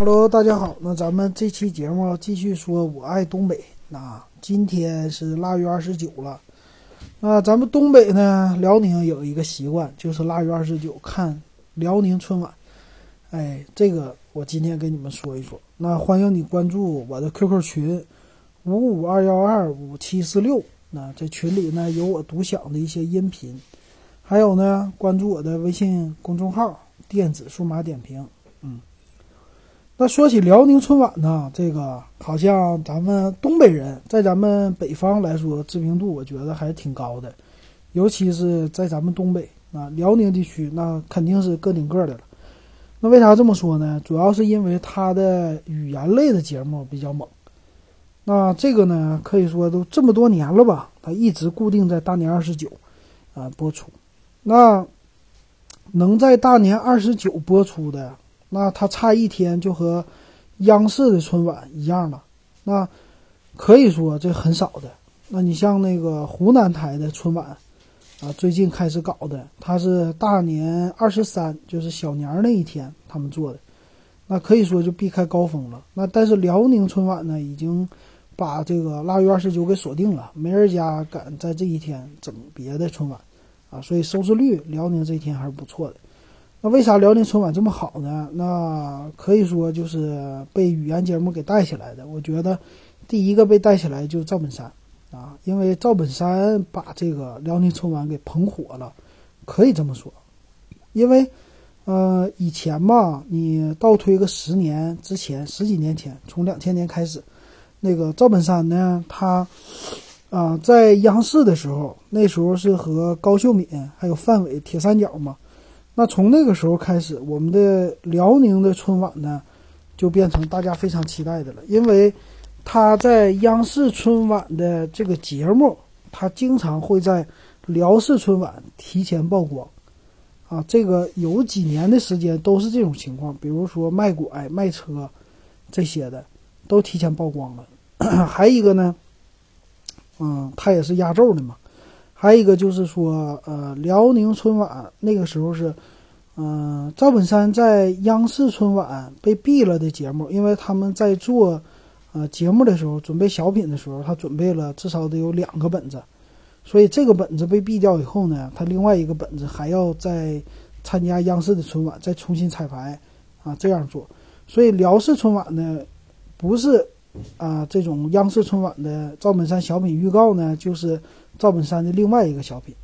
Hello，大家好。那咱们这期节目继续说，我爱东北。那今天是腊月二十九了。那咱们东北呢，辽宁有一个习惯，就是腊月二十九看辽宁春晚。哎，这个我今天跟你们说一说。那欢迎你关注我的 QQ 群五五二幺二五七四六。那这群里呢有我独享的一些音频，还有呢关注我的微信公众号“电子数码点评”。那说起辽宁春晚呢，这个好像咱们东北人在咱们北方来说知名度，我觉得还是挺高的，尤其是在咱们东北啊，辽宁地区那肯定是个顶个的了。那为啥这么说呢？主要是因为它的语言类的节目比较猛。那这个呢，可以说都这么多年了吧，它一直固定在大年二十九啊播出。那能在大年二十九播出的。那它差一天就和央视的春晚一样了，那可以说这很少的。那你像那个湖南台的春晚啊，最近开始搞的，它是大年二十三，就是小年那一天他们做的，那可以说就避开高峰了。那但是辽宁春晚呢，已经把这个腊月二十九给锁定了，没人家敢在这一天整别的春晚啊，所以收视率辽宁这一天还是不错的。那为啥辽宁春晚这么好呢？那可以说就是被语言节目给带起来的。我觉得第一个被带起来就是赵本山啊，因为赵本山把这个辽宁春晚给捧火了，可以这么说。因为呃以前吧，你倒推个十年之前，十几年前，从两千年开始，那个赵本山呢，他啊在央视的时候，那时候是和高秀敏还有范伟铁三角嘛。那从那个时候开始，我们的辽宁的春晚呢，就变成大家非常期待的了。因为他在央视春晚的这个节目，他经常会在辽视春晚提前曝光。啊，这个有几年的时间都是这种情况。比如说卖拐、卖车这些的，都提前曝光了。还一个呢，嗯，他也是压轴的嘛。还有一个就是说，呃，辽宁春晚那个时候是，嗯，赵本山在央视春晚被毙了的节目，因为他们在做，呃，节目的时候准备小品的时候，他准备了至少得有两个本子，所以这个本子被毙掉以后呢，他另外一个本子还要再参加央视的春晚，再重新彩排，啊，这样做，所以辽视春晚呢，不是，啊，这种央视春晚的赵本山小品预告呢，就是。赵本山的另外一个小品，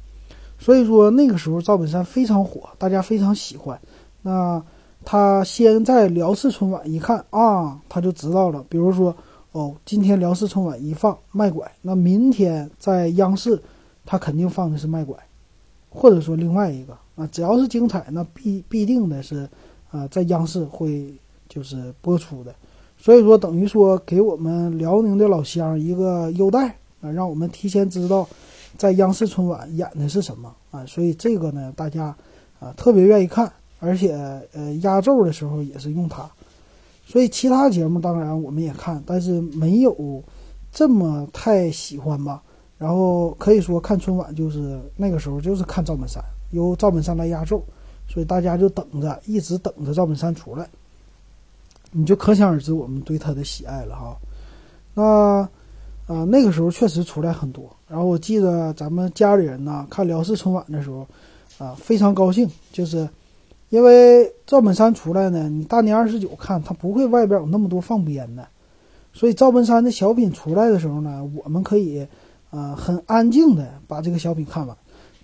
所以说那个时候赵本山非常火，大家非常喜欢。那他先在辽视春晚一看啊，他就知道了。比如说，哦，今天辽视春晚一放卖拐，那明天在央视他肯定放的是卖拐，或者说另外一个啊，只要是精彩，那必必定的是啊，在央视会就是播出的。所以说，等于说给我们辽宁的老乡一个优待让我们提前知道。在央视春晚演的是什么啊？所以这个呢，大家啊特别愿意看，而且呃压轴的时候也是用它。所以其他节目当然我们也看，但是没有这么太喜欢吧。然后可以说看春晚就是那个时候就是看赵本山，由赵本山来压轴，所以大家就等着，一直等着赵本山出来，你就可想而知我们对他的喜爱了哈。那。啊，那个时候确实出来很多。然后我记得咱们家里人呢看辽视春晚的时候，啊，非常高兴，就是因为赵本山出来呢，你大年二十九看他不会外边有那么多放鞭的，所以赵本山的小品出来的时候呢，我们可以啊很安静的把这个小品看完。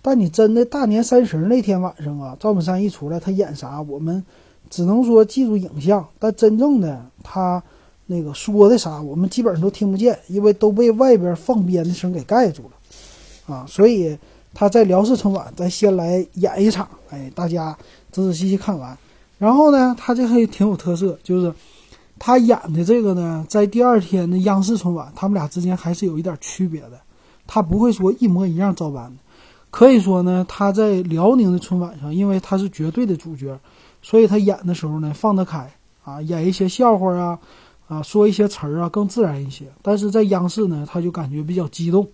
但你真的大年三十那天晚上啊，赵本山一出来，他演啥，我们只能说记住影像，但真正的他。那个说的啥，我们基本上都听不见，因为都被外边放鞭的声给盖住了，啊，所以他在辽视春晚，咱先来演一场，哎，大家仔仔细细看完，然后呢，他这还挺有特色，就是他演的这个呢，在第二天的央视春晚，他们俩之间还是有一点区别的，他不会说一模一样照搬的，可以说呢，他在辽宁的春晚上，因为他是绝对的主角，所以他演的时候呢放得开啊，演一些笑话啊。啊，说一些词儿啊更自然一些，但是在央视呢，他就感觉比较激动，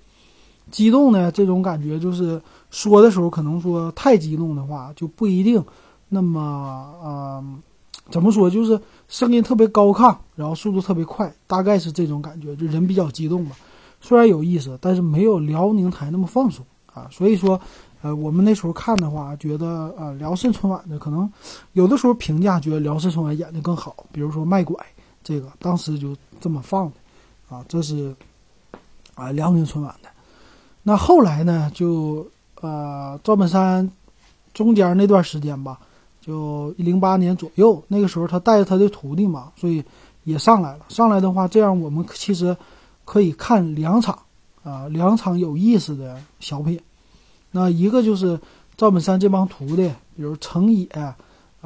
激动呢这种感觉就是说的时候可能说太激动的话就不一定那么呃怎么说，就是声音特别高亢，然后速度特别快，大概是这种感觉，就人比较激动吧。虽然有意思，但是没有辽宁台那么放松啊。所以说，呃，我们那时候看的话，觉得呃辽视春晚的可能有的时候评价觉得辽视春晚演的更好，比如说卖拐这个，当时就这么放的啊。这是啊辽宁春晚的。那后来呢，就呃赵本山中间那段时间吧。就零八年左右，那个时候他带着他的徒弟嘛，所以也上来了。上来的话，这样我们其实可以看两场啊，两场有意思的小品。那一个就是赵本山这帮徒弟，比如程野啊，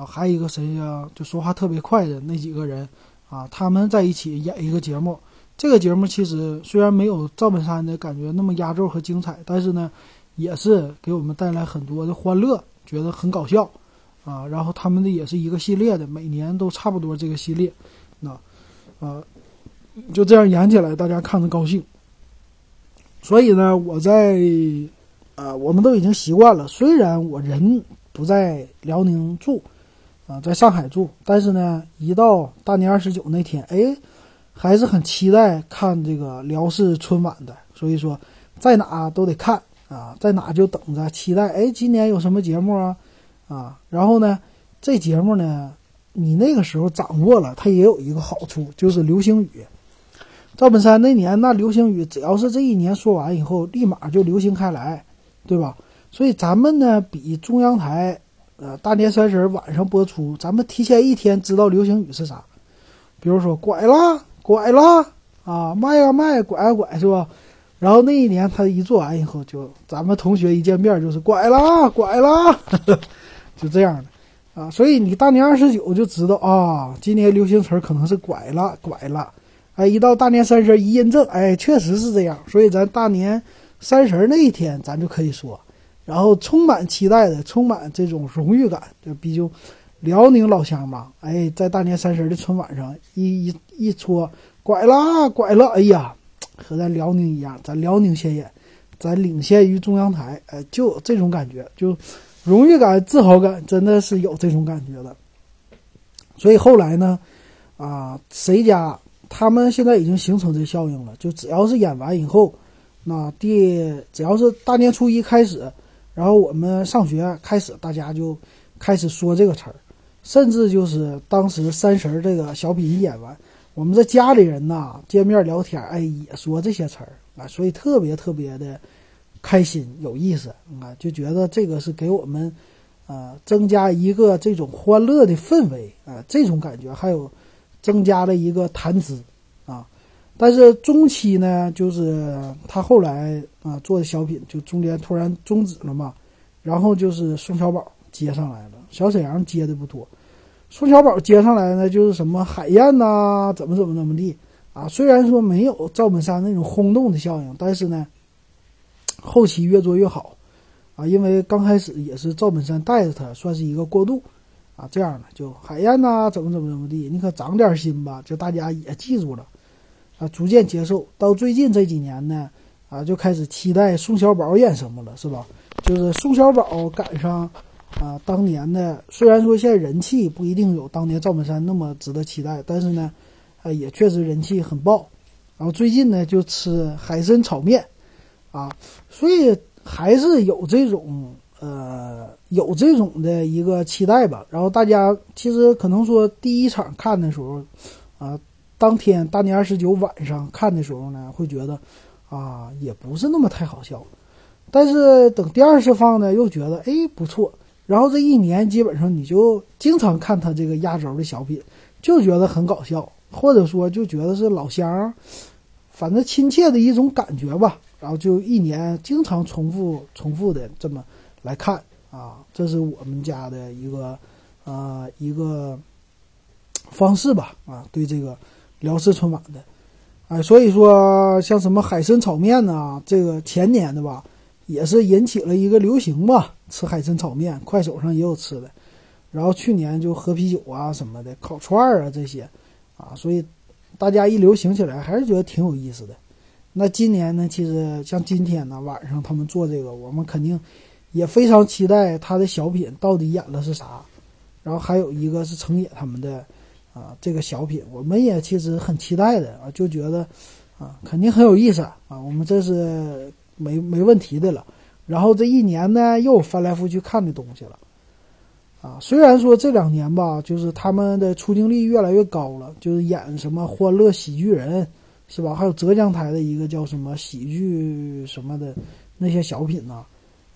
还有一个谁呀，就说话特别快的那几个人啊，他们在一起演一个节目。这个节目其实虽然没有赵本山的感觉那么压轴和精彩，但是呢，也是给我们带来很多的欢乐，觉得很搞笑。啊，然后他们的也是一个系列的，每年都差不多这个系列，那，啊，就这样演起来，大家看着高兴。所以呢，我在，啊，我们都已经习惯了。虽然我人不在辽宁住，啊，在上海住，但是呢，一到大年二十九那天，哎，还是很期待看这个辽视春晚的。所以说，在哪都得看啊，在哪就等着期待。哎，今年有什么节目啊？啊，然后呢，这节目呢，你那个时候掌握了，它也有一个好处，就是流星雨。赵本山那年那流星雨，只要是这一年说完以后，立马就流行开来，对吧？所以咱们呢，比中央台，呃，大年三十晚上播出，咱们提前一天知道流行语是啥。比如说，拐了，拐了，啊，卖啊卖，拐啊拐，是吧？然后那一年他一做完以后，就咱们同学一见面就是拐了，拐了。就这样的，啊，所以你大年二十九就知道啊，今年流行词可能是拐了，拐了，哎，一到大年三十一印证，哎，确实是这样，所以咱大年三十那一天咱就可以说，然后充满期待的，充满这种荣誉感，就毕竟辽宁老乡嘛，哎，在大年三十的春晚上一一一戳拐了，拐了，哎呀，和咱辽宁一样，咱辽宁先演，咱领先于中央台，哎，就这种感觉，就。荣誉感、自豪感真的是有这种感觉的，所以后来呢，啊，谁家他们现在已经形成这效应了，就只要是演完以后，那第只要是大年初一开始，然后我们上学开始，大家就开始说这个词儿，甚至就是当时三十这个小品演完，我们这家里人呐见面聊天，哎，也说这些词儿啊，所以特别特别的。开心有意思啊，就觉得这个是给我们，呃，增加一个这种欢乐的氛围啊，这种感觉还有增加了一个谈资。但是中期呢，就是他后来啊做的小品就中间突然终止了嘛，然后就是宋小宝接上来了，小沈阳接的不多，宋小宝接上来呢就是什么海燕呐，怎么怎么怎么地啊。虽然说没有赵本山那种轰动的效应，但是呢。后期越做越好，啊，因为刚开始也是赵本山带着他，算是一个过渡，啊，这样的就海燕呐，怎么怎么怎么地，你可长点心吧，就大家也记住了，啊，逐渐接受。到最近这几年呢，啊，就开始期待宋小宝演什么了，是吧？就是宋小宝赶上，啊，当年的虽然说现在人气不一定有当年赵本山那么值得期待，但是呢，啊，也确实人气很爆。然后最近呢，就吃海参炒面。啊，所以还是有这种呃，有这种的一个期待吧。然后大家其实可能说第一场看的时候，啊，当天大年二十九晚上看的时候呢，会觉得啊，也不是那么太好笑。但是等第二次放呢，又觉得哎不错。然后这一年基本上你就经常看他这个压轴的小品，就觉得很搞笑，或者说就觉得是老乡，反正亲切的一种感觉吧。然后就一年经常重复、重复的这么来看啊，这是我们家的一个呃一个方式吧啊，对这个辽视春晚的，哎，所以说像什么海参炒面呐，这个前年的吧，也是引起了一个流行吧，吃海参炒面，快手上也有吃的。然后去年就喝啤酒啊什么的，烤串儿啊这些啊，所以大家一流行起来，还是觉得挺有意思的。那今年呢？其实像今天呢，晚上他们做这个，我们肯定也非常期待他的小品到底演的是啥。然后还有一个是程野他们的啊这个小品，我们也其实很期待的啊，就觉得啊肯定很有意思啊，我们这是没没问题的了。然后这一年呢，又翻来覆去看的东西了。啊，虽然说这两年吧，就是他们的出镜率越来越高了，就是演什么《欢乐喜剧人》，是吧？还有浙江台的一个叫什么喜剧什么的那些小品呐，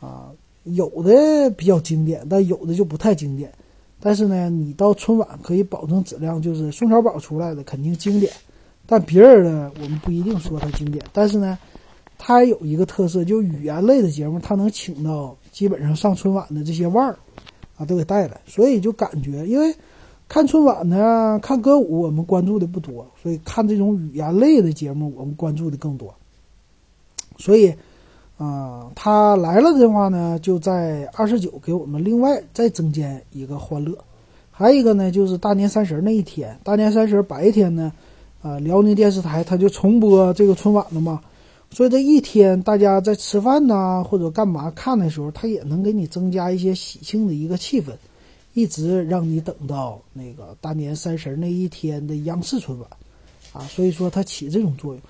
啊，有的比较经典，但有的就不太经典。但是呢，你到春晚可以保证质量，就是宋小宝出来的肯定经典，但别人的我们不一定说他经典。但是呢，他有一个特色，就语言类的节目，他能请到基本上上春晚的这些腕儿。啊，都给带来，所以就感觉，因为看春晚呢，看歌舞我们关注的不多，所以看这种语言类的节目我们关注的更多。所以，啊，他来了的话呢，就在二十九给我们另外再增添一个欢乐。还有一个呢，就是大年三十那一天，大年三十白天呢，啊，辽宁电视台他就重播这个春晚了嘛。所以这一天，大家在吃饭呐，或者干嘛看的时候，它也能给你增加一些喜庆的一个气氛，一直让你等到那个大年三十那一天的央视春晚，啊，所以说它起这种作用。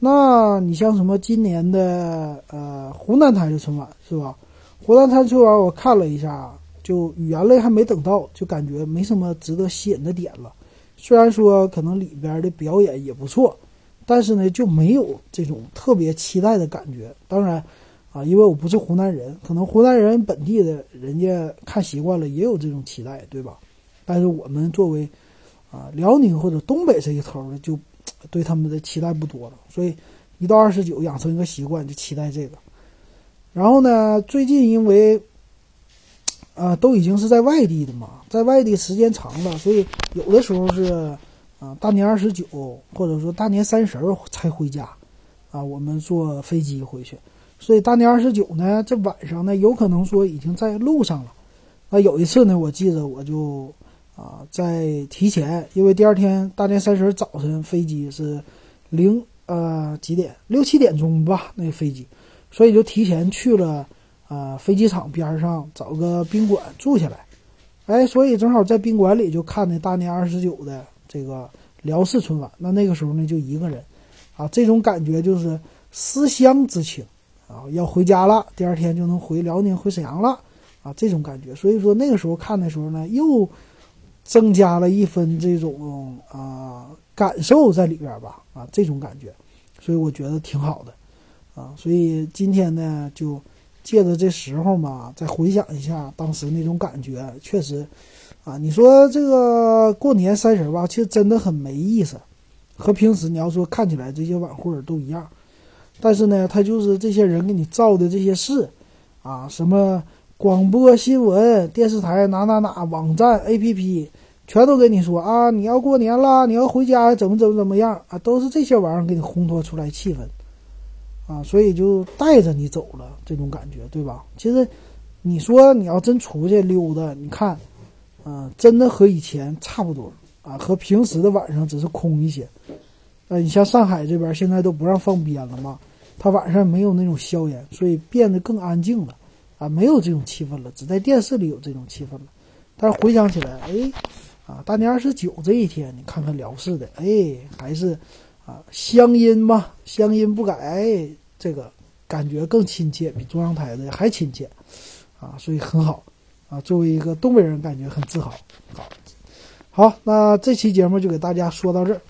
那你像什么今年的呃湖南台的春晚是吧？湖南台春晚我看了一下，就语言类还没等到，就感觉没什么值得吸引的点了。虽然说可能里边的表演也不错。但是呢，就没有这种特别期待的感觉。当然，啊，因为我不是湖南人，可能湖南人本地的人家看习惯了，也有这种期待，对吧？但是我们作为啊辽宁或者东北这一头的，就对他们的期待不多了。所以一到二十九，养成一个习惯，就期待这个。然后呢，最近因为啊都已经是在外地的嘛，在外地时间长了，所以有的时候是。啊，大年二十九或者说大年三十才回家，啊，我们坐飞机回去，所以大年二十九呢，这晚上呢，有可能说已经在路上了。那有一次呢，我记得我就啊，在提前，因为第二天大年三十早晨飞机是零呃几点六七点钟吧，那个飞机，所以就提前去了啊飞机场边上找个宾馆住下来，哎，所以正好在宾馆里就看那大年二十九的。这个辽视春晚，那那个时候呢就一个人，啊，这种感觉就是思乡之情，啊，要回家了，第二天就能回辽宁回沈阳了，啊，这种感觉。所以说那个时候看的时候呢，又增加了一分这种啊感受在里边吧，啊，这种感觉，所以我觉得挺好的，啊，所以今天呢就借着这时候嘛，再回想一下当时那种感觉，确实。啊，你说这个过年三十吧，其实真的很没意思，和平时你要说看起来这些晚会都一样，但是呢，他就是这些人给你造的这些事，啊，什么广播新闻、电视台哪哪哪网站、APP，全都跟你说啊，你要过年了，你要回家怎么怎么怎么样啊，都是这些玩意儿给你烘托出来气氛，啊，所以就带着你走了这种感觉，对吧？其实你说你要真出去溜达，你看。啊，真的和以前差不多啊，和平时的晚上只是空一些。呃，你像上海这边现在都不让放鞭了嘛，它晚上没有那种硝烟，所以变得更安静了，啊，没有这种气氛了，只在电视里有这种气氛了。但是回想起来，哎，啊，大年二十九这一天，你看看辽视的，哎，还是啊乡音嘛，乡音不改，这个感觉更亲切，比中央台的还亲切，啊，所以很好。啊，作为一个东北人，感觉很自豪。好，好，那这期节目就给大家说到这儿。